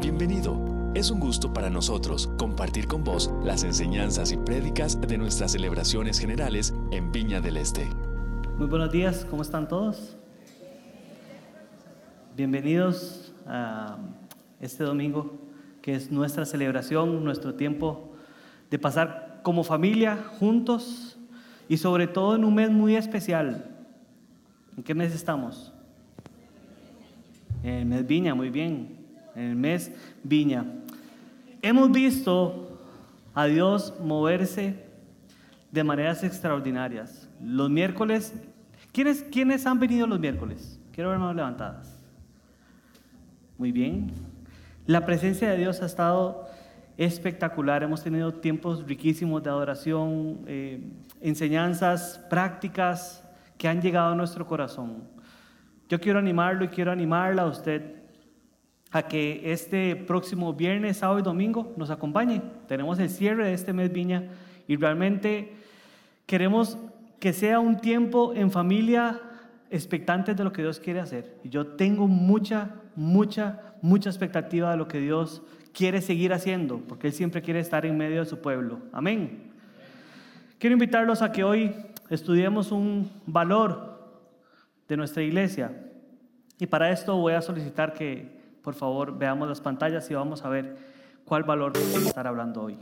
Bienvenido. Es un gusto para nosotros compartir con vos las enseñanzas y prédicas de nuestras celebraciones generales en Viña del Este. Muy buenos días, ¿cómo están todos? Bienvenidos a este domingo, que es nuestra celebración, nuestro tiempo de pasar como familia juntos y sobre todo en un mes muy especial. ¿En qué mes estamos? En mes Viña, muy bien. En el mes Viña. Hemos visto a Dios moverse de maneras extraordinarias. Los miércoles, ¿quiénes, ¿quiénes han venido los miércoles? Quiero ver manos levantadas. Muy bien. La presencia de Dios ha estado espectacular. Hemos tenido tiempos riquísimos de adoración, eh, enseñanzas prácticas que han llegado a nuestro corazón. Yo quiero animarlo y quiero animarla a usted a que este próximo viernes, sábado y domingo nos acompañe. Tenemos el cierre de este mes Viña y realmente queremos que sea un tiempo en familia expectantes de lo que Dios quiere hacer. Y yo tengo mucha, mucha, mucha expectativa de lo que Dios quiere seguir haciendo, porque Él siempre quiere estar en medio de su pueblo. Amén. Quiero invitarlos a que hoy estudiemos un valor de nuestra iglesia. Y para esto voy a solicitar que por favor, veamos las pantallas y vamos a ver cuál valor vamos estar hablando hoy.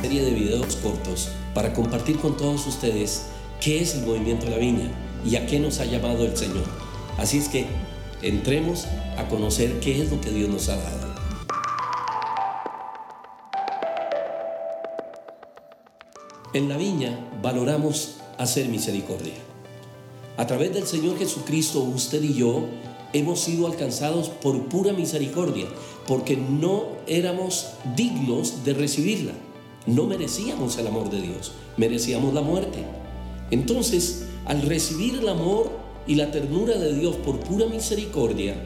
serie de videos cortos para compartir con todos ustedes qué es el movimiento la viña y a qué nos ha llamado el Señor. Así es que entremos a conocer qué es lo que Dios nos ha dado. En la viña valoramos hacer misericordia. A través del Señor Jesucristo, usted y yo hemos sido alcanzados por pura misericordia, porque no éramos dignos de recibirla. No merecíamos el amor de Dios, merecíamos la muerte. Entonces, al recibir el amor y la ternura de Dios por pura misericordia,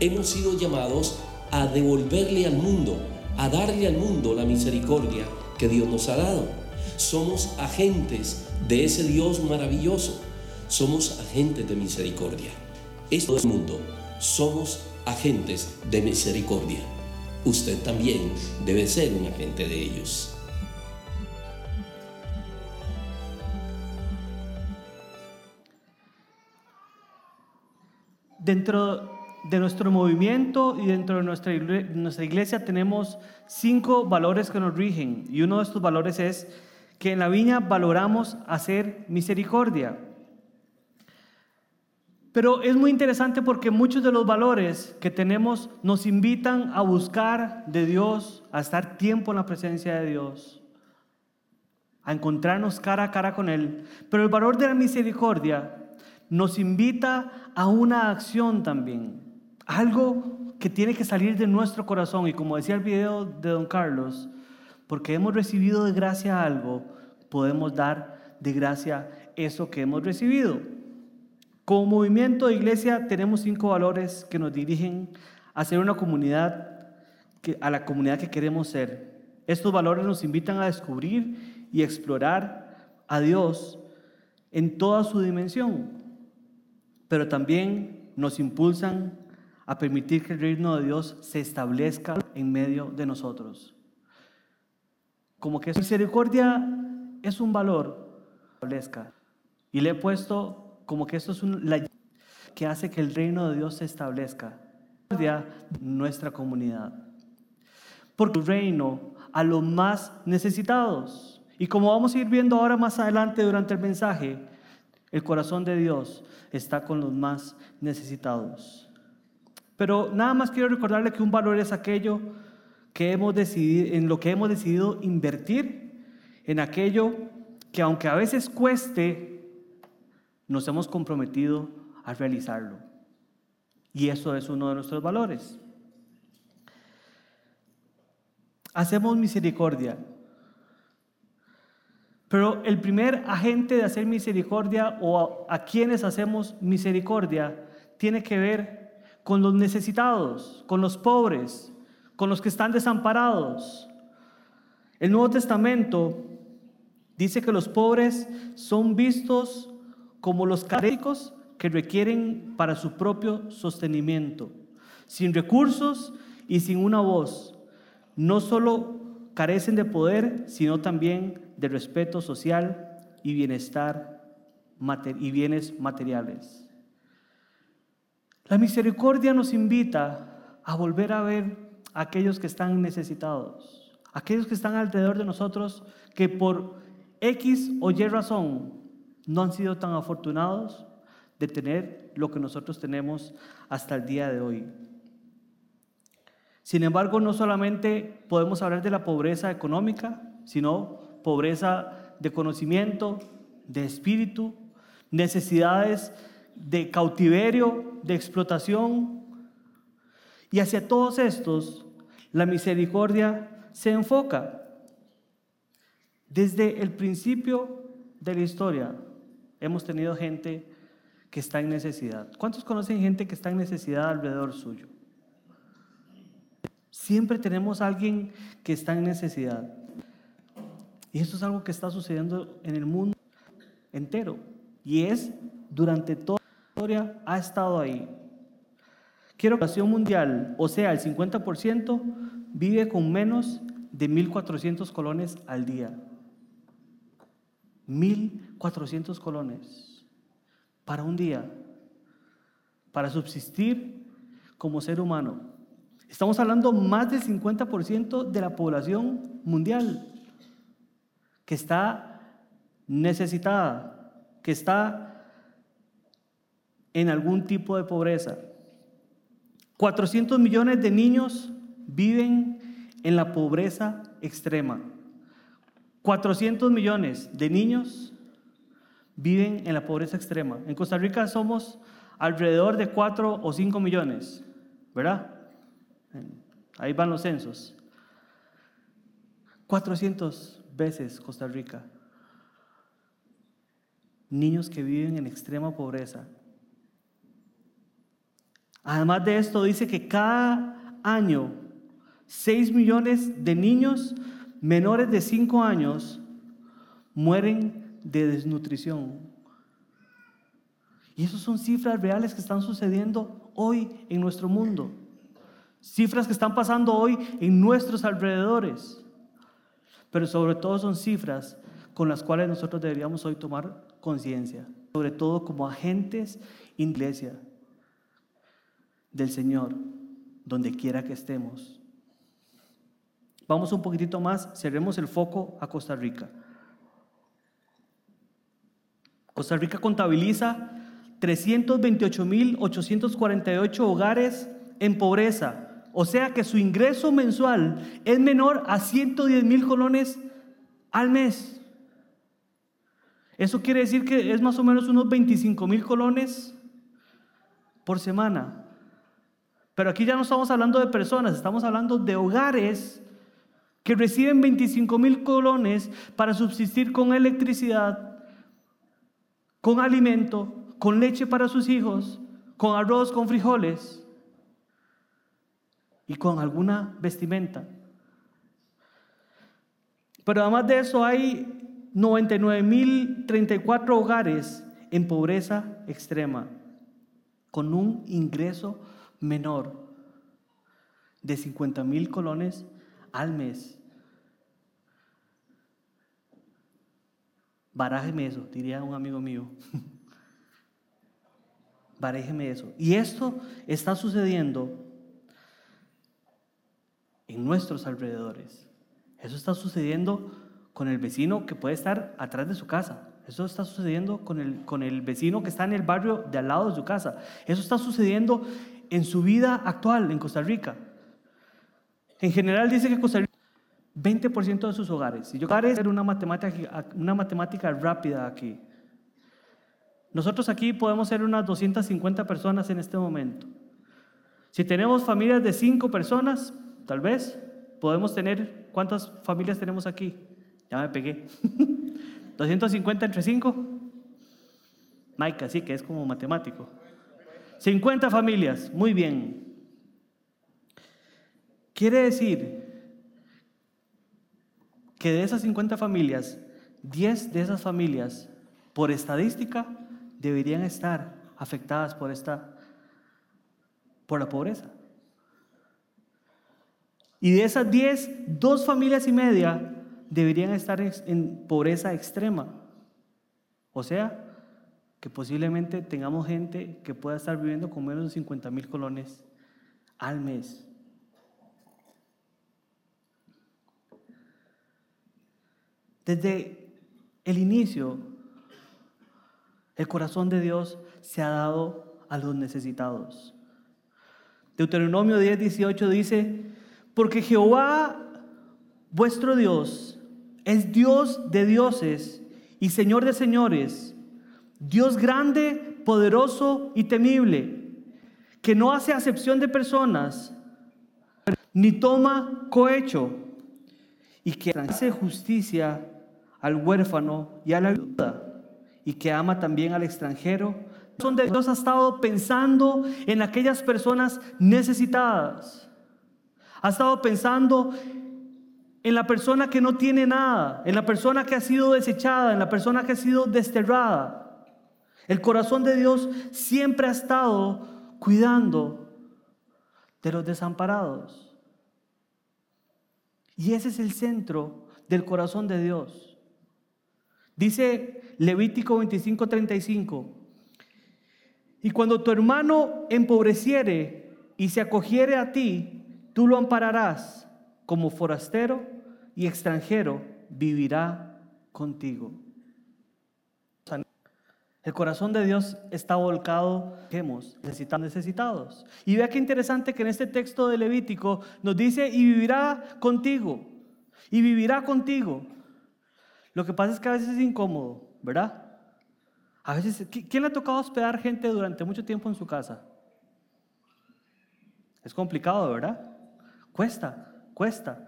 hemos sido llamados a devolverle al mundo, a darle al mundo la misericordia que Dios nos ha dado. Somos agentes de ese Dios maravilloso. Somos agentes de misericordia. Esto es el mundo. Somos agentes de misericordia. Usted también debe ser un agente de ellos. Dentro de nuestro movimiento y dentro de nuestra, nuestra iglesia tenemos cinco valores que nos rigen y uno de estos valores es que en la viña valoramos hacer misericordia. Pero es muy interesante porque muchos de los valores que tenemos nos invitan a buscar de Dios, a estar tiempo en la presencia de Dios, a encontrarnos cara a cara con Él. Pero el valor de la misericordia nos invita a una acción también, algo que tiene que salir de nuestro corazón. Y como decía el video de don Carlos, porque hemos recibido de gracia algo, podemos dar de gracia eso que hemos recibido. Como movimiento de iglesia tenemos cinco valores que nos dirigen a ser una comunidad, a la comunidad que queremos ser. Estos valores nos invitan a descubrir y explorar a Dios en toda su dimensión, pero también nos impulsan a permitir que el reino de Dios se establezca en medio de nosotros como que su misericordia es un valor y le he puesto como que esto es un, la que hace que el reino de Dios se establezca nuestra comunidad. Porque el reino a los más necesitados. Y como vamos a ir viendo ahora más adelante durante el mensaje, el corazón de Dios está con los más necesitados. Pero nada más quiero recordarle que un valor es aquello que hemos decidido, en lo que hemos decidido invertir, en aquello que aunque a veces cueste, nos hemos comprometido a realizarlo. Y eso es uno de nuestros valores. Hacemos misericordia. Pero el primer agente de hacer misericordia o a, a quienes hacemos misericordia tiene que ver con los necesitados, con los pobres, con los que están desamparados. El Nuevo Testamento dice que los pobres son vistos como los caréticos que requieren para su propio sostenimiento, sin recursos y sin una voz. No solo carecen de poder, sino también de respeto social y bienestar y bienes materiales. La misericordia nos invita a volver a ver a aquellos que están necesitados, aquellos que están alrededor de nosotros que por X o Y razón no han sido tan afortunados de tener lo que nosotros tenemos hasta el día de hoy. Sin embargo, no solamente podemos hablar de la pobreza económica, sino pobreza de conocimiento, de espíritu, necesidades de cautiverio, de explotación. Y hacia todos estos, la misericordia se enfoca. Desde el principio de la historia hemos tenido gente que está en necesidad. ¿Cuántos conocen gente que está en necesidad alrededor suyo? Siempre tenemos alguien que está en necesidad. Y esto es algo que está sucediendo en el mundo entero. Y es durante toda la historia ha estado ahí. Quiero que la población mundial, o sea, el 50%, vive con menos de 1.400 colones al día. 1.400 colones para un día, para subsistir como ser humano. Estamos hablando más del 50% de la población mundial que está necesitada, que está en algún tipo de pobreza. 400 millones de niños viven en la pobreza extrema. 400 millones de niños viven en la pobreza extrema. En Costa Rica somos alrededor de 4 o 5 millones, ¿verdad? Ahí van los censos. 400 veces Costa Rica. Niños que viven en extrema pobreza. Además de esto, dice que cada año 6 millones de niños menores de 5 años mueren de desnutrición. Y esas son cifras reales que están sucediendo hoy en nuestro mundo. Cifras que están pasando hoy en nuestros alrededores. Pero sobre todo son cifras con las cuales nosotros deberíamos hoy tomar conciencia. Sobre todo como agentes en iglesia del Señor, donde quiera que estemos. Vamos un poquitito más, cerremos el foco a Costa Rica. Costa Rica contabiliza 328.848 hogares en pobreza, o sea que su ingreso mensual es menor a 110 mil colones al mes. Eso quiere decir que es más o menos unos 25 mil colones por semana. Pero aquí ya no estamos hablando de personas, estamos hablando de hogares que reciben 25 mil colones para subsistir con electricidad, con alimento, con leche para sus hijos, con arroz, con frijoles y con alguna vestimenta. Pero además de eso hay 99.034 hogares en pobreza extrema, con un ingreso menor de 50 mil colones al mes. Barájeme eso, diría un amigo mío. Barájeme eso. Y esto está sucediendo en nuestros alrededores. Eso está sucediendo con el vecino que puede estar atrás de su casa. Eso está sucediendo con el, con el vecino que está en el barrio de al lado de su casa. Eso está sucediendo en su vida actual en Costa Rica. En general dice que Costa Rica 20% de sus hogares. Si yo quiero hacer una matemática, una matemática rápida aquí. Nosotros aquí podemos ser unas 250 personas en este momento. Si tenemos familias de 5 personas, tal vez podemos tener, ¿cuántas familias tenemos aquí? Ya me pegué. 250 entre 5. Mike, sí que es como matemático. 50 familias, muy bien. Quiere decir que de esas 50 familias, 10 de esas familias, por estadística, deberían estar afectadas por esta por la pobreza. Y de esas 10, dos familias y media deberían estar en pobreza extrema. O sea, que posiblemente tengamos gente que pueda estar viviendo con menos de 50 mil colones al mes. Desde el inicio, el corazón de Dios se ha dado a los necesitados. Deuteronomio 10, 18 dice, porque Jehová, vuestro Dios, es Dios de dioses y Señor de señores, Dios grande, poderoso y temible, que no hace acepción de personas, ni toma cohecho, y que hace justicia al huérfano y a la viuda, y que ama también al extranjero. Son de Dios ha estado pensando en aquellas personas necesitadas. Ha estado pensando en la persona que no tiene nada, en la persona que ha sido desechada, en la persona que ha sido desterrada. El corazón de Dios siempre ha estado cuidando de los desamparados. Y ese es el centro del corazón de Dios. Dice Levítico 25:35, y cuando tu hermano empobreciere y se acogiere a ti, tú lo ampararás como forastero y extranjero, vivirá contigo. El corazón de Dios está volcado, necesitamos, necesitados. Y vea qué interesante que en este texto de Levítico nos dice, y vivirá contigo, y vivirá contigo. Lo que pasa es que a veces es incómodo, ¿verdad? A veces, ¿quién le ha tocado hospedar gente durante mucho tiempo en su casa? Es complicado, ¿verdad? Cuesta, cuesta.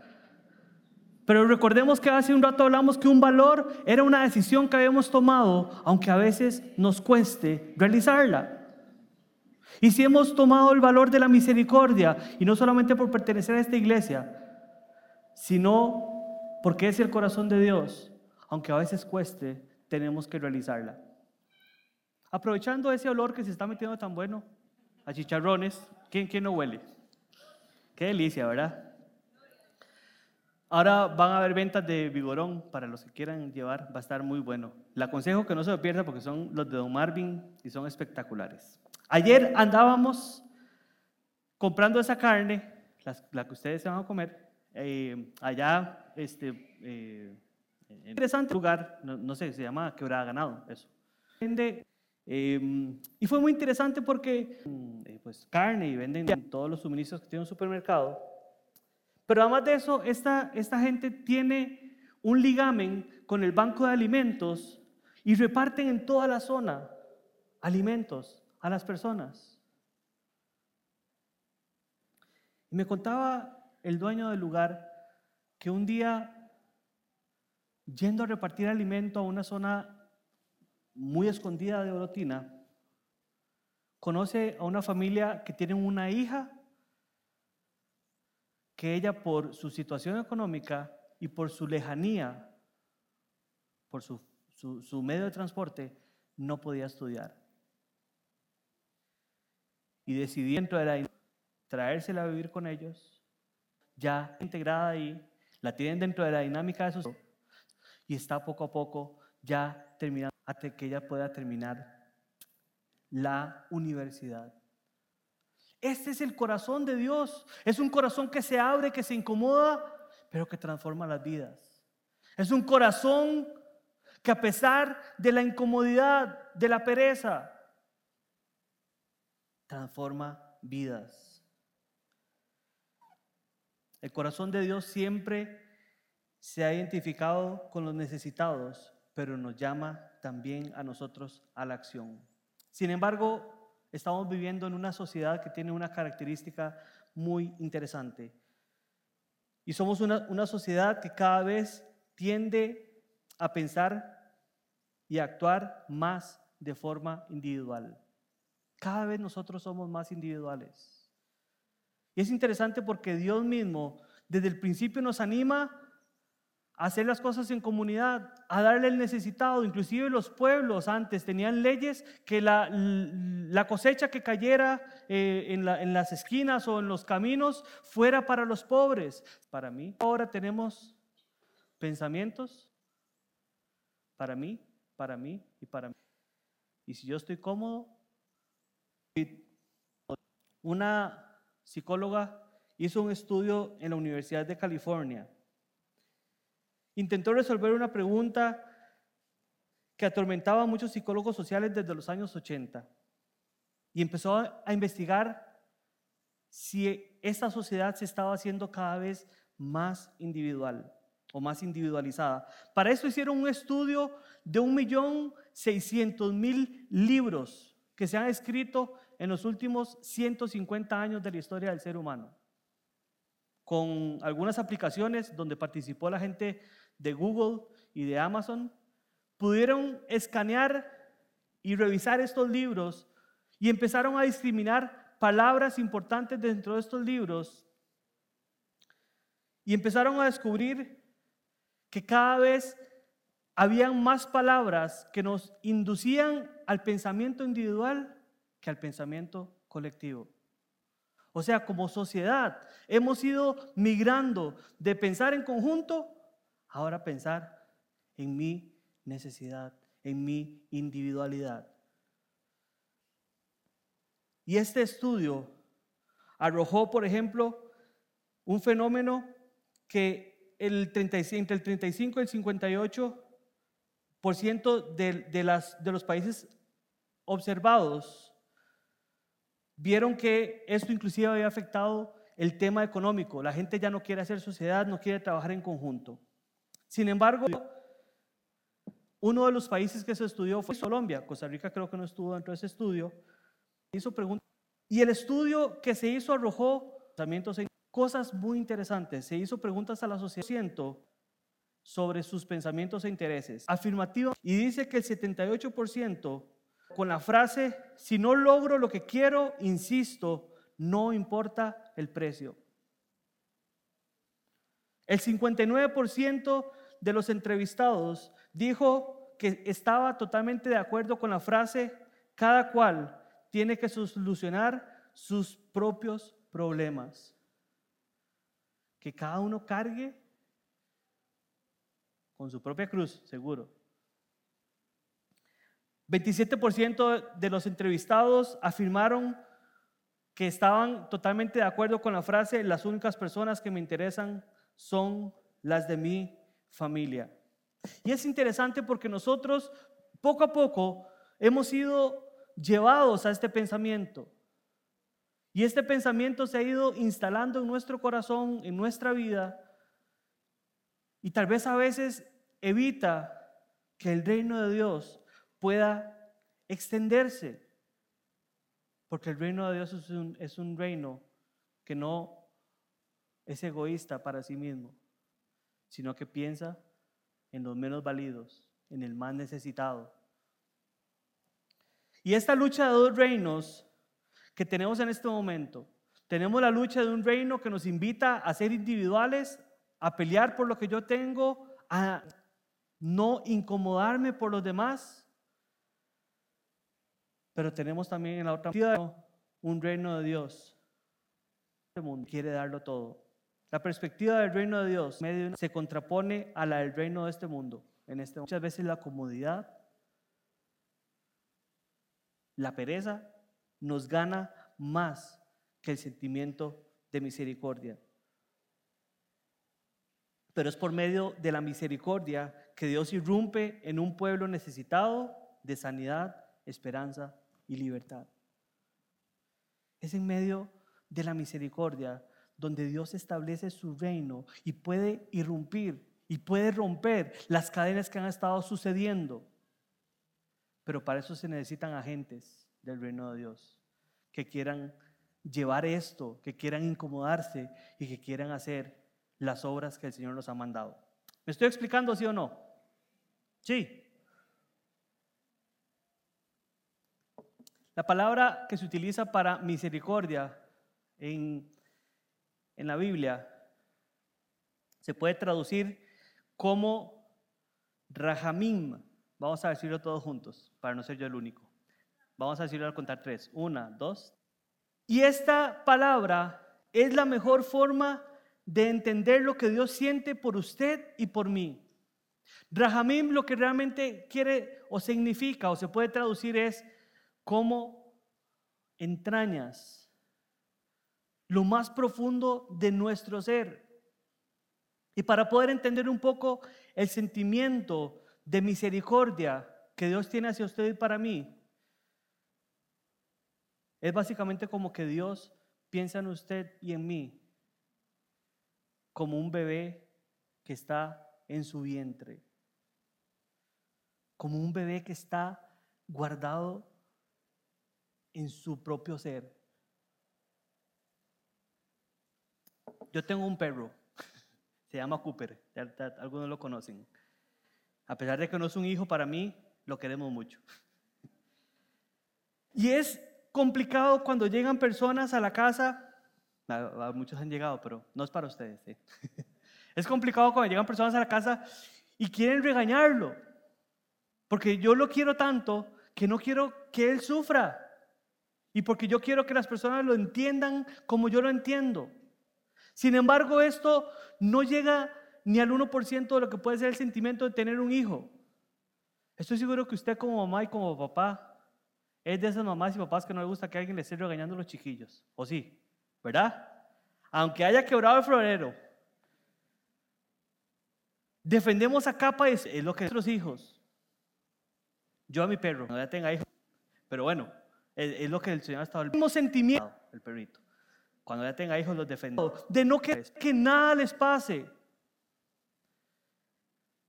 Pero recordemos que hace un rato hablamos que un valor era una decisión que habíamos tomado, aunque a veces nos cueste realizarla. Y si hemos tomado el valor de la misericordia, y no solamente por pertenecer a esta iglesia, sino porque es el corazón de Dios, aunque a veces cueste, tenemos que realizarla. Aprovechando ese olor que se está metiendo tan bueno a chicharrones, ¿quién, quién no huele? Qué delicia, ¿verdad? Ahora van a haber ventas de vigorón para los que quieran llevar, va a estar muy bueno. Le aconsejo que no se lo pierda porque son los de Don Marvin y son espectaculares. Ayer andábamos comprando esa carne, la, que ustedes se van a comer, eh, allá, este, eh, interesante lugar, no, sé, se llama Quebrada Ganado, eso. Eh, y fue muy interesante porque, pues, carne y venden todos los suministros que tiene un supermercado. Pero además de eso, esta, esta gente tiene un ligamen con el banco de alimentos y reparten en toda la zona alimentos a las personas. Y me contaba el dueño del lugar que un día, yendo a repartir alimento a una zona muy escondida de Orotina, conoce a una familia que tiene una hija que ella por su situación económica y por su lejanía, por su, medio de transporte, no podía estudiar. Y decidí dentro de la traérsela a vivir con ellos, ya integrada ahí, la tienen dentro de la dinámica de su y está poco a poco ya terminando hasta que ella pueda terminar la universidad. Este es el corazón de Dios. Es un corazón que se abre, que se incomoda, pero que transforma las vidas. Es un corazón que a pesar de la incomodidad, de la pereza, transforma vidas. El corazón de Dios siempre se ha identificado con los necesitados, pero nos llama también a nosotros a la acción. Sin embargo, Estamos viviendo en una sociedad que tiene una característica muy interesante. Y somos una, una sociedad que cada vez tiende a pensar y a actuar más de forma individual. Cada vez nosotros somos más individuales. Y es interesante porque Dios mismo desde el principio nos anima a hacer las cosas en comunidad, a darle el necesitado. Inclusive los pueblos antes tenían leyes que la, la cosecha que cayera eh, en, la- en las esquinas o en los caminos fuera para los pobres. Para mí, ahora tenemos pensamientos para mí, para mí y para mí. Y si yo estoy cómodo, una psicóloga hizo un estudio en la Universidad de California. Intentó resolver una pregunta que atormentaba a muchos psicólogos sociales desde los años 80 y empezó a, investigar si esta sociedad se estaba haciendo cada vez más individual o más individualizada. Para eso hicieron un estudio de 1.600.000 libros que se han escrito en los últimos 150 años de la historia del ser humano, con algunas aplicaciones donde participó la gente de Google y de Amazon, pudieron escanear y revisar estos libros y empezaron a discriminar palabras importantes dentro de estos libros y empezaron a descubrir que cada vez habían más palabras que nos inducían al pensamiento individual que al pensamiento colectivo. O sea, como sociedad hemos ido migrando de pensar en conjunto, ahora pensar en mi necesidad, en mi individualidad. Y este estudio arrojó, por ejemplo, un fenómeno que el 35, entre el 35 y el 58 por ciento de, de los países observados vieron que esto inclusive había afectado el tema económico. La gente ya no quiere hacer sociedad, no quiere trabajar en conjunto. Sin embargo, uno de los países que se estudió fue Colombia. Costa Rica creo que no estuvo dentro de ese estudio. Y el estudio que se hizo arrojó cosas muy interesantes. Se hizo preguntas a la sociedad sobre sus pensamientos e intereses. Afirmativo. Y dice que el 78% con la frase, si no logro lo que quiero, insisto, no importa el precio. El 59% de los entrevistados dijo que estaba totalmente de acuerdo con la frase, cada cual tiene que solucionar sus propios problemas. Que cada uno cargue con su propia cruz, seguro. 27% de los entrevistados afirmaron que estaban totalmente de acuerdo con la frase, las únicas personas que me interesan son las de mi familia. Y es interesante porque nosotros poco a poco hemos sido llevados a este pensamiento. Y este pensamiento se ha ido instalando en nuestro corazón, en nuestra vida, y tal vez a veces evita que el reino de Dios pueda extenderse. Porque el reino de Dios es un, reino que no es egoísta para sí mismo, sino que piensa en los menos válidos, en el más necesitado. Y esta lucha de dos reinos que tenemos en este momento, tenemos la lucha de un reino que nos invita a ser individuales, a pelear por lo que yo tengo, a no incomodarme por los demás. Pero tenemos también en la otra un reino de Dios. Este mundo quiere darlo todo. La perspectiva del reino de Dios se contrapone a la del reino de este mundo. En este muchas veces la comodidad, la pereza nos gana más que el sentimiento de misericordia. Pero es por medio de la misericordia que Dios irrumpe en un pueblo necesitado de sanidad, esperanza y libertad. Es en medio de la misericordia donde Dios establece su reino y puede irrumpir y puede romper las cadenas que han estado sucediendo. Pero para eso se necesitan agentes del reino de Dios que quieran llevar esto, que quieran incomodarse y que quieran hacer las obras que el Señor nos ha mandado. ¿Me estoy explicando sí o no? Sí. La palabra que se utiliza para misericordia en, en la Biblia se puede traducir como Rahamim. Vamos a decirlo todos juntos, para no ser yo el único. Vamos a decirlo al contar tres. Una, dos. Y esta palabra es la mejor forma de entender lo que Dios siente por usted y por mí. Rahamim lo que realmente quiere o significa o se puede traducir es como entrañas, lo más profundo de nuestro ser. Y para poder entender un poco el sentimiento de misericordia que Dios tiene hacia usted y para mí, es básicamente como que Dios piensa en usted y en mí como un bebé que está en su vientre, como un bebé que está guardado en su propio ser. Yo tengo un perro, se llama Cooper, algunos lo conocen. A pesar de que no es un hijo para mí, lo queremos mucho. Y es complicado cuando llegan personas a la casa, muchos han llegado, pero no es para ustedes. Es complicado cuando llegan personas a la casa y quieren regañarlo, porque yo lo quiero tanto que no quiero que él sufra y porque yo quiero que las personas lo entiendan como yo lo entiendo. Sin embargo, esto no llega ni al 1% de lo que puede ser el sentimiento de tener un hijo. Estoy seguro que usted como mamá y como papá es de esas mamás y papás que no le gusta que alguien le esté regañando los chiquillos. ¿O sí? ¿Verdad? Aunque haya quebrado el florero. Defendemos a capa es, es lo que nuestros hijos. Yo a mi perro, no ya tenga hijos. Pero bueno, es, lo que el Señor ha estado. El mismo sentimiento, el perrito. Cuando ya tenga hijos los defendemos. De no querer que nada les pase.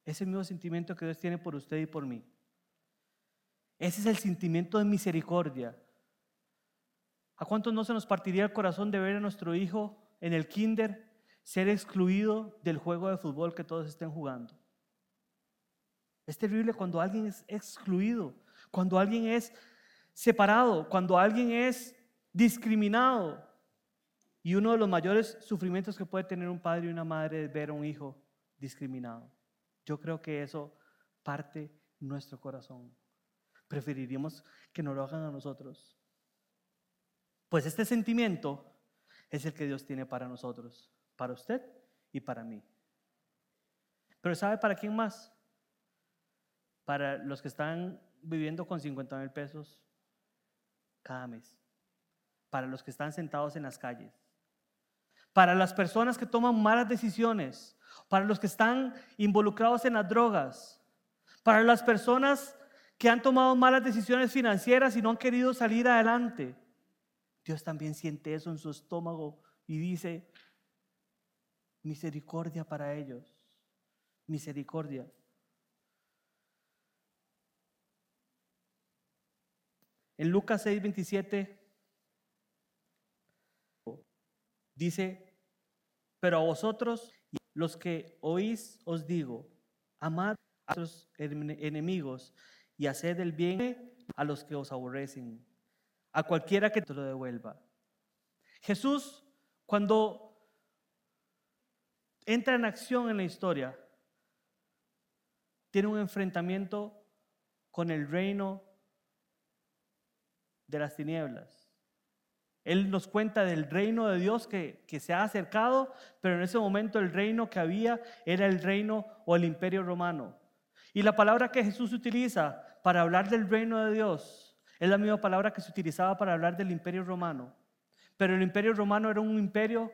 Ese mismo sentimiento que Dios tiene por usted y por mí. Ese es el sentimiento de misericordia. ¿A cuántos no se nos partiría el corazón de ver a nuestro hijo en el kinder ser excluido del juego de fútbol que todos estén jugando? Es terrible cuando alguien es excluido, cuando alguien es separado, cuando alguien es discriminado. Y uno de los mayores sufrimientos que puede tener un padre y una madre es ver a un hijo discriminado. Yo creo que eso parte nuestro corazón preferiríamos que no lo hagan a nosotros. Pues este sentimiento es el que Dios tiene para nosotros, para usted y para mí. Pero ¿sabe para quién más? Para los que están viviendo con 50 mil pesos cada mes. Para los que están sentados en las calles. Para las personas que toman malas decisiones. Para los que están involucrados en las drogas. Para las personas que han tomado malas decisiones financieras y no han querido salir adelante. Dios también siente eso en su estómago y dice, misericordia para ellos, misericordia. En Lucas 6, 27 dice, pero a vosotros, los que oís, os digo, amad a vuestros enemigos y haced el bien a los que os aborrecen, a cualquiera que te lo devuelva. Jesús, cuando entra en acción en la historia, tiene un enfrentamiento con el reino de las tinieblas. Él nos cuenta del reino de Dios que, que, se ha acercado, pero en ese momento el reino que había era el reino o el imperio romano. Y la palabra que Jesús utiliza para hablar del reino de Dios es la misma palabra que se utilizaba para hablar del imperio romano. Pero el imperio romano era un imperio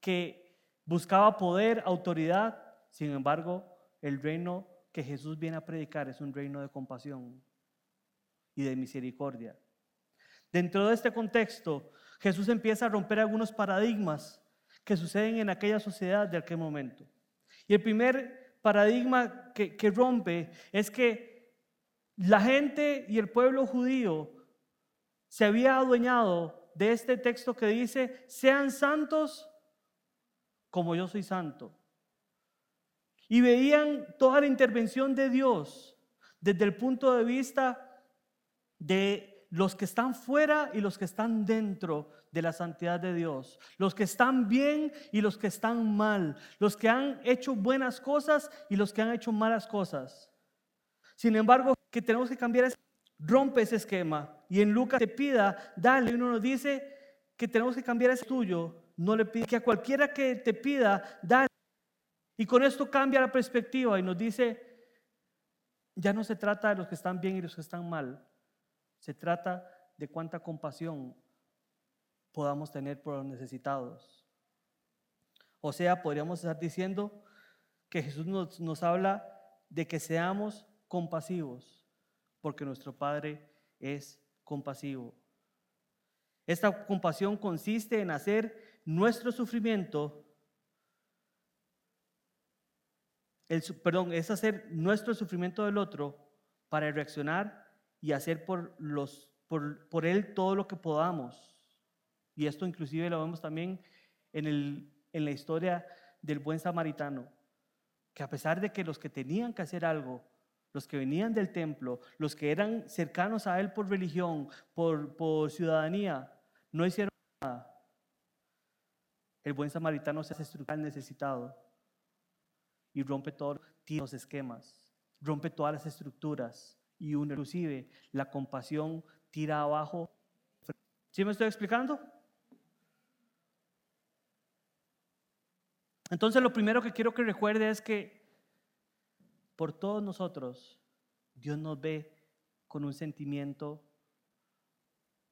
que buscaba poder, autoridad. Sin embargo, el reino que Jesús viene a predicar es un reino de compasión y de misericordia. Dentro de este contexto, Jesús empieza a romper algunos paradigmas que suceden en aquella sociedad de aquel momento. Y el primer paradigma que, rompe es que la gente y el pueblo judío se había adueñado de este texto que dice, sean santos como yo soy santo. Y veían toda la intervención de Dios desde el punto de vista de los que están fuera y los que están dentro de la santidad de Dios, los que están bien y los que están mal, los que han hecho buenas cosas y los que han hecho malas cosas. Sin embargo, que tenemos que cambiar, rompe ese esquema. Y en Lucas te pida, dale, uno nos dice que tenemos que cambiar ese tuyo, no le pide que a cualquiera que te pida, dale. Y con esto cambia la perspectiva y nos dice, ya no se trata de los que están bien y los que están mal, se trata de cuánta compasión podamos tener por los necesitados. O sea, podríamos estar diciendo que Jesús nos, nos habla de que seamos compasivos, porque nuestro Padre es compasivo. Esta compasión consiste en hacer nuestro sufrimiento el, perdón, es hacer nuestro sufrimiento del otro para reaccionar y hacer por, los, por, por él todo lo que podamos. Y esto inclusive lo vemos también en, el, en la historia del buen samaritano, que a pesar de que los que tenían que hacer algo, los que venían del templo, los que eran cercanos a él por religión, por, por ciudadanía, no hicieron nada. El buen samaritano se hace al necesitado y rompe todos los esquemas, rompe todas las estructuras y inclusive la compasión tira abajo. ¿Sí me estoy explicando? Entonces lo primero que quiero que recuerde es que por todos nosotros Dios nos ve con un sentimiento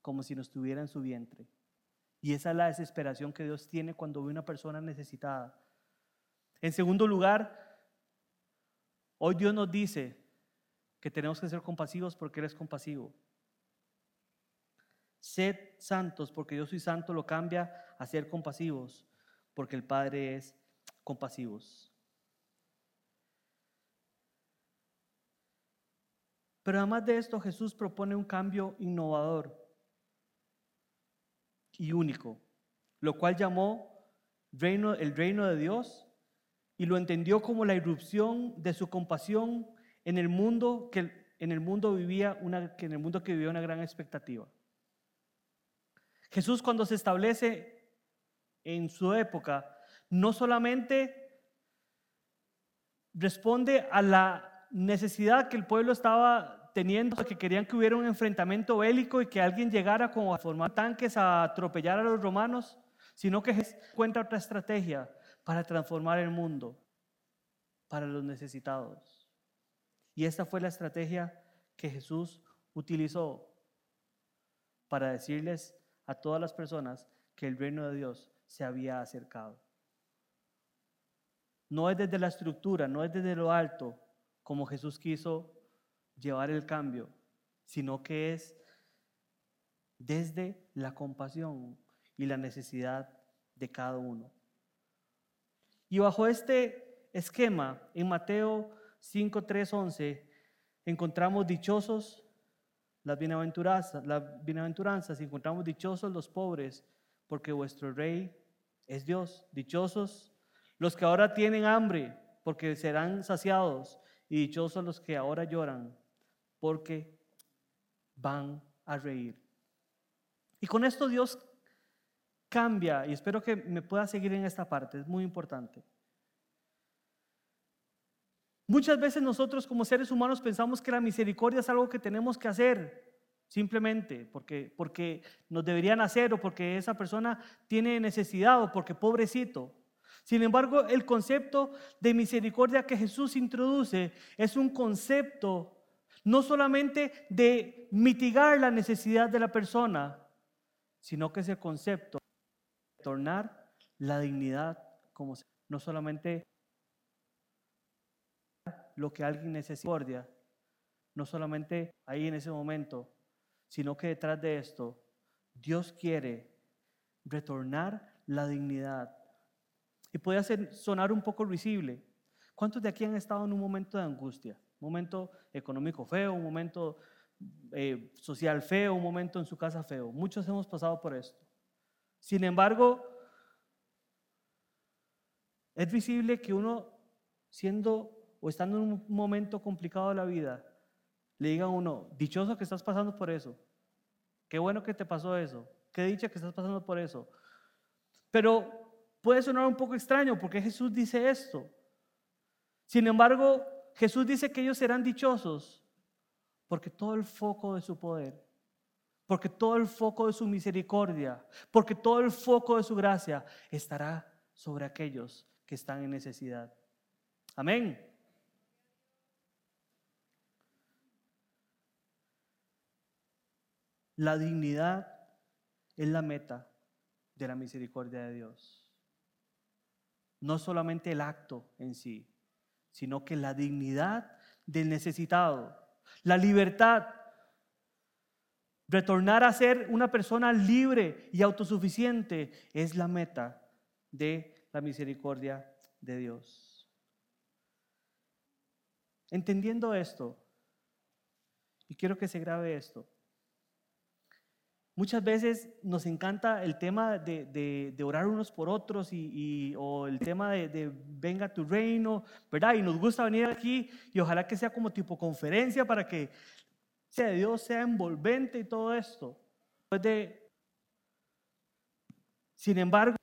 como si nos tuviera en su vientre. Y esa es la desesperación que Dios tiene cuando ve una persona necesitada. En segundo lugar, hoy Dios nos dice que tenemos que ser compasivos porque Él es compasivo. Sed santos porque yo soy santo lo cambia a ser compasivos porque el Padre es compasivos. Pero además de esto, Jesús propone un cambio innovador y único, lo cual llamó reino, el reino de Dios y lo entendió como la irrupción de su compasión en el mundo que en el mundo vivía una que en el mundo que vivía una gran expectativa. Jesús cuando se establece en su época no solamente responde a la necesidad que el pueblo estaba teniendo, que querían que hubiera un enfrentamiento bélico y que alguien llegara como a formar tanques a atropellar a los romanos, sino que encuentra otra estrategia para transformar el mundo para los necesitados. Y esta fue la estrategia que Jesús utilizó para decirles a todas las personas que el reino de Dios se había acercado. No es desde la estructura, no es desde lo alto como Jesús quiso llevar el cambio, sino que es desde la compasión y la necesidad de cada uno. Y bajo este esquema, en Mateo 5, 3, 11, encontramos dichosos las bienaventuranzas, las bienaventuranzas, encontramos dichosos los pobres, porque vuestro rey es Dios. Dichosos los que ahora tienen hambre, porque serán saciados. Y dichosos los que ahora lloran, porque van a reír. Y con esto Dios cambia, y espero que me pueda seguir en esta parte, es muy importante. Muchas veces nosotros como seres humanos pensamos que la misericordia es algo que tenemos que hacer simplemente porque, porque nos deberían hacer o porque esa persona tiene necesidad o porque pobrecito. Sin embargo, el concepto de misericordia que Jesús introduce es un concepto no solamente de mitigar la necesidad de la persona, sino que es el concepto tornar la dignidad como no solamente lo que alguien necesita, no solamente ahí en ese momento, sino que detrás de esto Dios quiere retornar la dignidad. Y puede hacer sonar un poco risible. ¿Cuántos de aquí han estado en un momento de angustia? Un momento económico feo, un momento eh, social feo, un momento en su casa feo. Muchos hemos pasado por esto. Sin embargo, es visible que uno, siendo o estando en un momento complicado de la vida, le diga a uno, dichoso que estás pasando por eso, Qué bueno que te pasó eso. Qué dicha que estás pasando por eso. Pero puede sonar un poco extraño porque Jesús dice esto. Sin embargo, Jesús dice que ellos serán dichosos porque todo el foco de su poder, porque todo el foco de su misericordia, porque todo el foco de su gracia estará sobre aquellos que están en necesidad. Amén. La dignidad es la meta de la misericordia de Dios. No solamente el acto en sí, sino que la dignidad del necesitado, la libertad, retornar a ser una persona libre y autosuficiente es la meta de la misericordia de Dios. Entendiendo esto, y quiero que se grabe esto, Muchas veces nos encanta el tema de, orar unos por otros y, o el tema de, venga tu reino, ¿verdad? Y nos gusta venir aquí y ojalá que sea como tipo conferencia para que sea Dios sea envolvente y todo esto. sin embargo,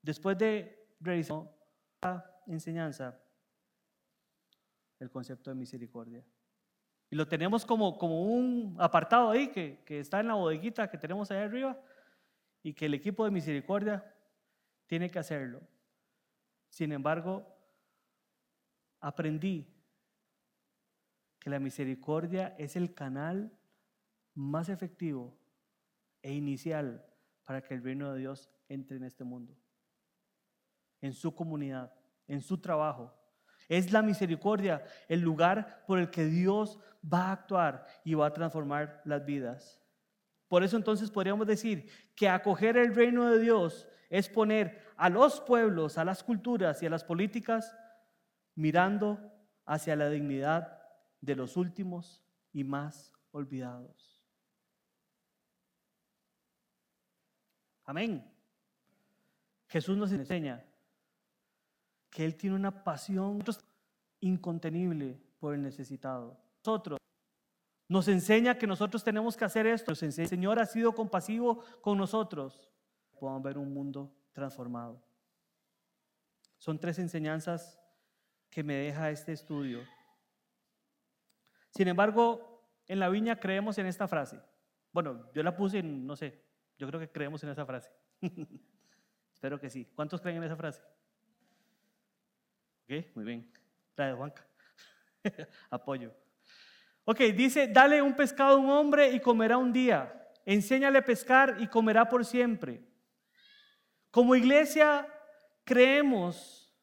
después de realizar la enseñanza, el concepto de misericordia. Y lo tenemos como, como un apartado ahí que, que está en la bodeguita que tenemos ahí arriba y que el equipo de misericordia tiene que hacerlo. Sin embargo, aprendí que la misericordia es el canal más efectivo e inicial para que el reino de Dios entre en este mundo, en su comunidad, en su trabajo, es la misericordia el lugar por el que Dios va a actuar y va a transformar las vidas. Por eso entonces podríamos decir que acoger el reino de Dios es poner a los pueblos, a las culturas y a las políticas mirando hacia la dignidad de los últimos y más olvidados. Amén. Jesús nos enseña que Él tiene una pasión incontenible por el necesitado. Nosotros nos enseña que nosotros tenemos que hacer esto. el Señor ha sido compasivo con nosotros. Podamos ver un mundo transformado. Son tres enseñanzas que me deja este estudio. Sin embargo, en la viña creemos en esta frase. Bueno, yo la puse en, no sé, yo creo que creemos en esa frase. Espero que sí. ¿Cuántos creen en esa frase? Ok, muy bien. De Juanca. Apoyo. Ok, dice, dale un pescado a un hombre y comerá un día. Enséñale a pescar y comerá por siempre. Como iglesia creemos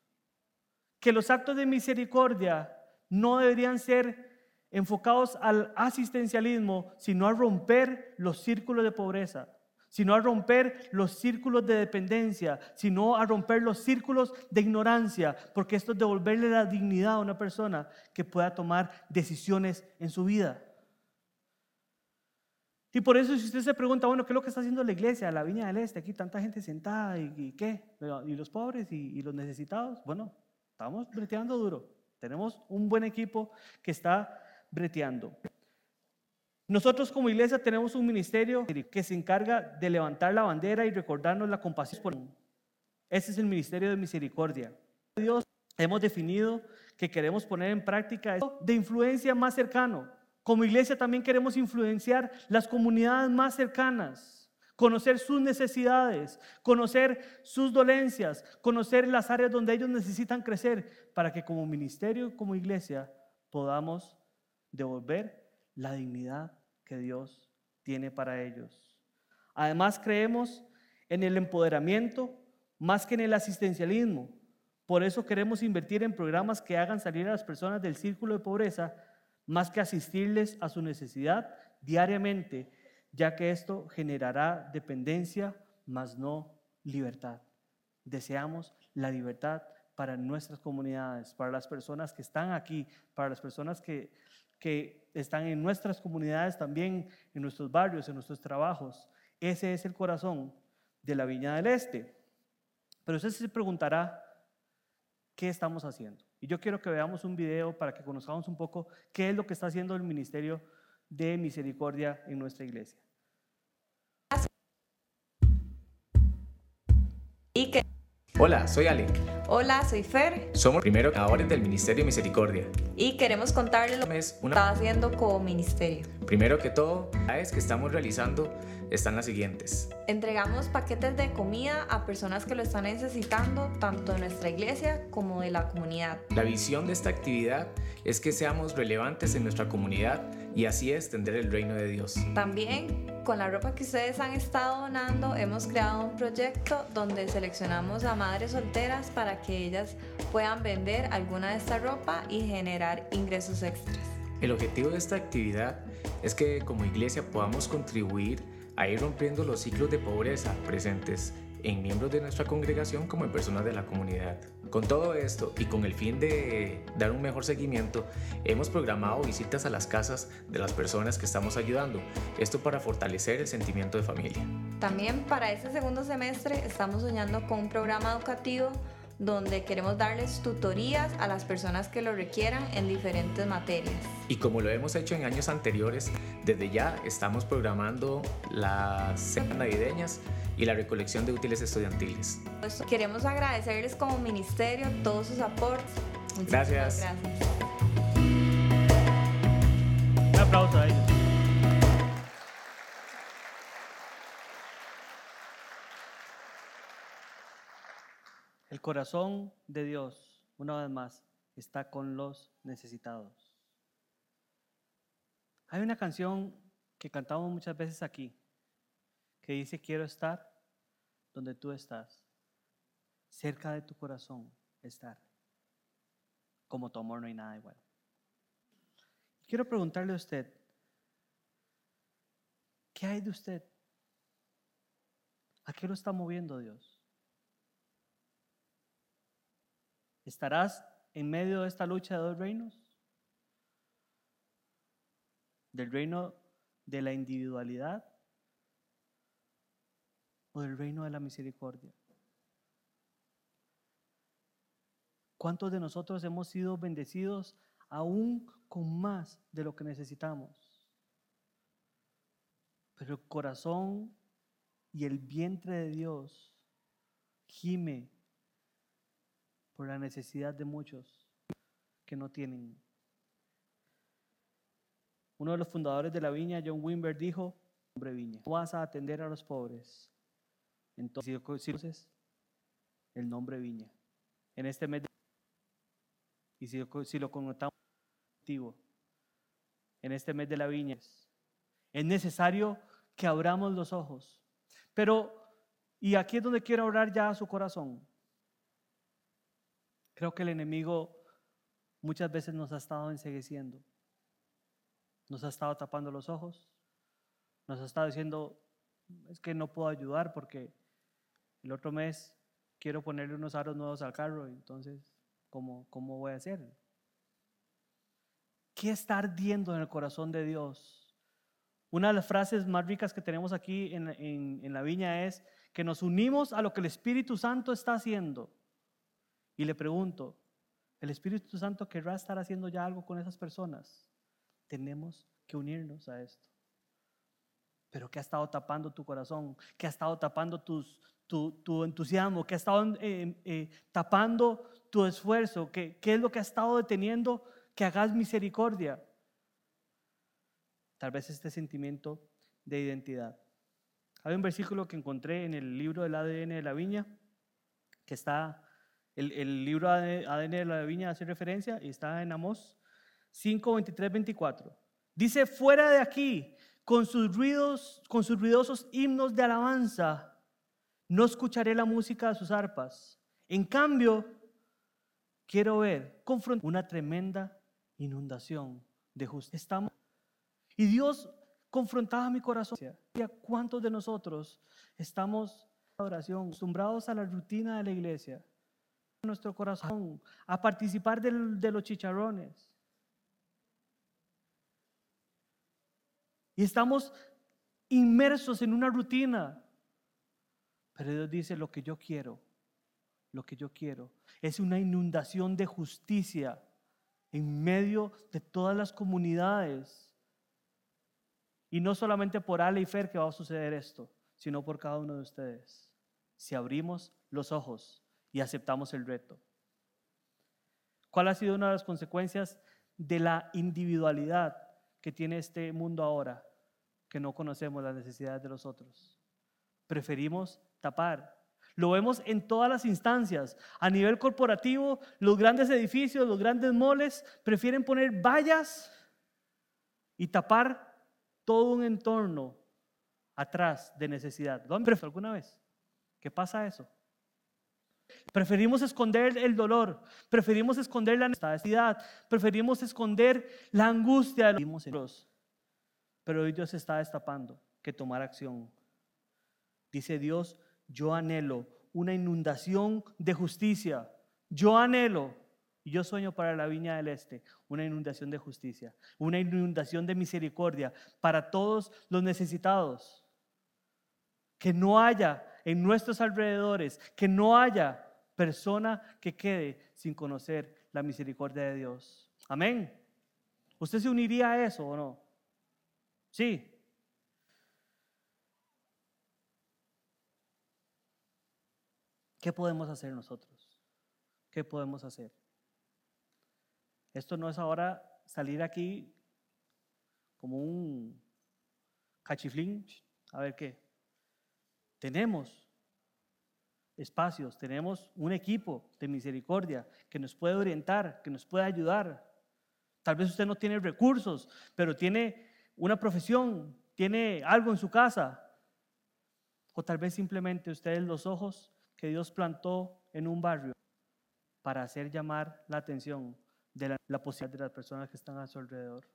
que los actos de misericordia no deberían ser enfocados al asistencialismo, sino a romper los círculos de pobreza sino a romper los círculos de dependencia, sino a romper los círculos de ignorancia, porque esto es devolverle la dignidad a una persona que pueda tomar decisiones en su vida. Y por eso si usted se pregunta, bueno, ¿qué es lo que está haciendo la iglesia, la Viña del Este? Aquí tanta gente sentada y, qué, y los pobres y, y los necesitados. Bueno, estamos breteando duro. Tenemos un buen equipo que está breteando. Nosotros como iglesia tenemos un ministerio que se encarga de levantar la bandera y recordarnos la compasión. Ese es el ministerio de misericordia. Dios hemos definido que queremos poner en práctica de influencia más cercano. Como iglesia también queremos influenciar las comunidades más cercanas, conocer sus necesidades, conocer sus dolencias, conocer las áreas donde ellos necesitan crecer para que como ministerio, como iglesia, podamos devolver la dignidad que Dios tiene para ellos. Además creemos en el empoderamiento más que en el asistencialismo. Por eso queremos invertir en programas que hagan salir a las personas del círculo de pobreza más que asistirles a su necesidad diariamente, ya que esto generará dependencia, más no libertad. Deseamos la libertad para nuestras comunidades, para las personas que están aquí, para las personas que que están en nuestras comunidades también, en nuestros barrios, en nuestros trabajos. Ese es el corazón de la Viña del Este. Pero usted se preguntará, ¿qué estamos haciendo? Y yo quiero que veamos un video para que conozcamos un poco qué es lo que está haciendo el Ministerio de misericordia en nuestra iglesia. Hola, soy Alec. hola, soy Fer Somos primero ahora del Ministerio Misericordia. y queremos contarles lo que está haciendo como ministerio. Primero que todo, las que estamos realizando están las siguientes. Entregamos paquetes de comida a personas que lo están necesitando, tanto de nuestra iglesia como de la comunidad. La visión de esta actividad es que seamos relevantes en nuestra comunidad y así extender el reino de Dios. También, con la ropa que ustedes han estado donando, hemos creado un proyecto donde seleccionamos a madres solteras para que ellas puedan vender alguna de esta ropa y generar ingresos extras. El objetivo de esta actividad es que como iglesia podamos contribuir a ir rompiendo los ciclos de pobreza presentes en miembros de nuestra congregación como en personas de la comunidad. Con todo esto y con el fin de dar un mejor seguimiento, hemos programado visitas a las casas de las personas que estamos ayudando, esto para fortalecer el sentimiento de familia. También para este segundo semestre estamos soñando con un programa educativo donde queremos darles tutorías a las personas que lo requieran en diferentes materias. Y como lo hemos hecho en años anteriores, desde ya estamos programando las cenas navideñas y la recolección de útiles estudiantiles. Pues, Queremos agradecerles como ministerio todos sus aportes. Muchísimas Gracias. gracias. Un aplauso a Corazón de Dios, una vez más, está con los necesitados. Hay una canción que cantamos muchas veces aquí, que dice, quiero estar donde tú estás, cerca de tu corazón estar. Como tu amor no hay nada igual. Quiero preguntarle a usted, ¿qué hay de usted? ¿A qué lo está moviendo Dios? ¿Estarás en medio de esta lucha de dos reinos? ¿Del reino de la individualidad o del reino de la misericordia? ¿Cuántos de nosotros hemos sido bendecidos aún con más de lo que necesitamos? Pero el corazón y el vientre de Dios gime por la necesidad de muchos que no tienen. Uno de los fundadores de la viña, John Wimber, dijo, hombre viña, vas a atender a los pobres. Entonces, el nombre viña. En este mes, de- y si, lo- connotamos en este mes de la viña, es necesario que abramos los ojos. Pero, y aquí es donde quiero orar ya a su corazón. Creo que el enemigo muchas veces nos ha estado ensegueciendo. Nos ha estado tapando los ojos. Nos ha estado diciendo, es que no puedo ayudar porque el otro mes quiero ponerle unos aros nuevos al carro. Entonces, ¿cómo, cómo voy a hacer? ¿Qué está ardiendo en el corazón de Dios? Una de las frases más ricas que tenemos aquí en, en- en la viña es que nos unimos a lo que el Espíritu Santo está haciendo. Y le pregunto, ¿el Espíritu Santo querrá estar haciendo ya algo con esas personas? Tenemos que unirnos a esto. Pero ¿qué ha estado tapando tu corazón? ¿Qué ha estado tapando tus, tu, tu entusiasmo? ¿Qué ha estado eh, eh, tapando tu esfuerzo? ¿Qué, ¿Qué es lo que ha estado deteniendo que hagas misericordia? Tal vez este sentimiento de identidad. Hay un versículo que encontré en el libro del ADN de la viña, que está, el, el libro ADN de la viña hace referencia y está en Amós 5, 23, 24. Dice, fuera de aquí, con sus ruidos, con sus ruidosos himnos de alabanza, no escucharé la música de sus arpas. En cambio, quiero ver una tremenda inundación de justicia. Estamos y Dios confrontaba mi corazón. ¿Y a ¿Cuántos de nosotros estamos oración, acostumbrados a la rutina de la iglesia? Nuestro corazón, a participar de los chicharrones. Y estamos inmersos en una rutina. Pero Dios dice, lo que yo quiero, lo que yo quiero, es una inundación de justicia en medio de todas las comunidades Y no solamente por Ale y Fer que va a suceder esto, sino por cada uno de ustedes. Si abrimos los ojos y aceptamos el reto. ¿Cuál ha sido una de las consecuencias de la individualidad que tiene este mundo ahora? Que no conocemos las necesidades de los otros. Preferimos tapar. Lo vemos en todas las instancias. A nivel corporativo, los grandes edificios, los grandes moles, prefieren poner vallas y tapar todo un entorno atrás de necesidad. ¿Lo han alguna vez? ¿Qué pasa eso? Preferimos esconder el dolor, preferimos esconder la necesidad, preferimos esconder la angustia. Pero hoy Dios está destapando que tomar acción. Dice Dios, yo anhelo una inundación de justicia. Yo anhelo, yo sueño para la viña del este, una inundación de justicia, una inundación de misericordia para todos los necesitados. Que no haya en nuestros alrededores, que no haya persona que quede sin conocer la misericordia de Dios. Amén. ¿Usted se uniría a eso o no? Sí. ¿Qué podemos hacer nosotros? ¿Qué podemos hacer? Esto no es ahora salir aquí como un cachiflín, a ver qué. Tenemos espacios, tenemos un equipo de misericordia que nos puede orientar, que nos puede ayudar. Tal vez usted no tiene recursos, pero tiene una profesión, tiene algo en su casa. O tal vez simplemente ustedes los ojos que Dios plantó en un barrio para hacer llamar la atención de la, posibilidad de las personas que están a su alrededor.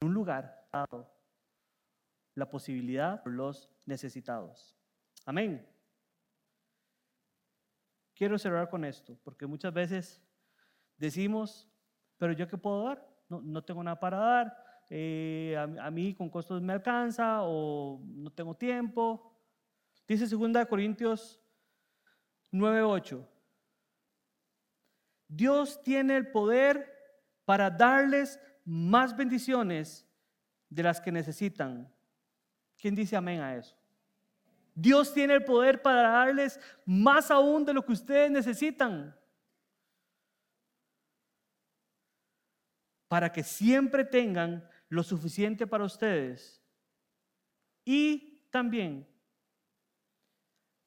Un lugar dado la posibilidad por los necesitados. Amén. Quiero cerrar con esto, porque muchas veces decimos, pero yo qué puedo dar? No, tengo nada para dar, eh, a, a, mí con costos me alcanza o no tengo tiempo. Dice 2 Corintios 9:8. Dios tiene el poder para darles más bendiciones de las que necesitan. ¿Quién dice amén a eso? Dios tiene el poder para darles más aún de lo que ustedes necesitan. Para que siempre tengan lo suficiente para ustedes. Y también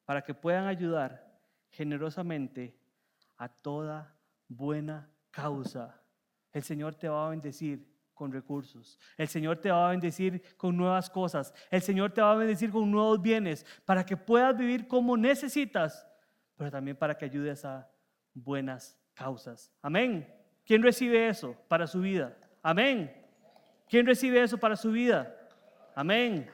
para que puedan ayudar generosamente a toda buena causa. El Señor te va a bendecir con recursos. El Señor te va a bendecir con nuevas cosas. El Señor te va a bendecir con nuevos bienes para que puedas vivir como necesitas, pero también para que ayudes a buenas causas. Amén. ¿Quién recibe eso para su vida? Amén. ¿Quién recibe eso para su vida? Amén.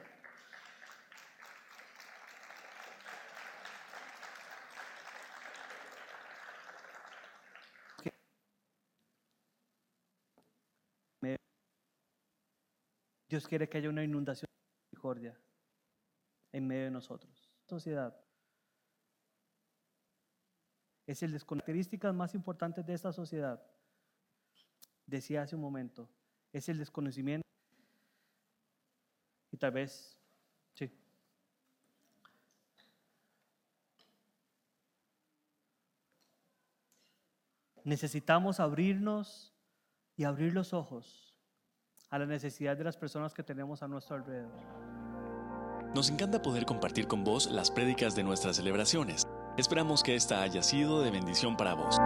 Dios quiere que haya una inundación de misericordia en medio de nosotros. Sociedad. Es el de las características más importantes de esta sociedad. Decía hace un momento, es el desconocimiento y tal vez, sí. Necesitamos abrirnos y abrir los ojos a la necesidad de las personas que tenemos a nuestro alrededor. Nos encanta poder compartir con vos las prédicas de nuestras celebraciones. Esperamos que esta haya sido de bendición para vos.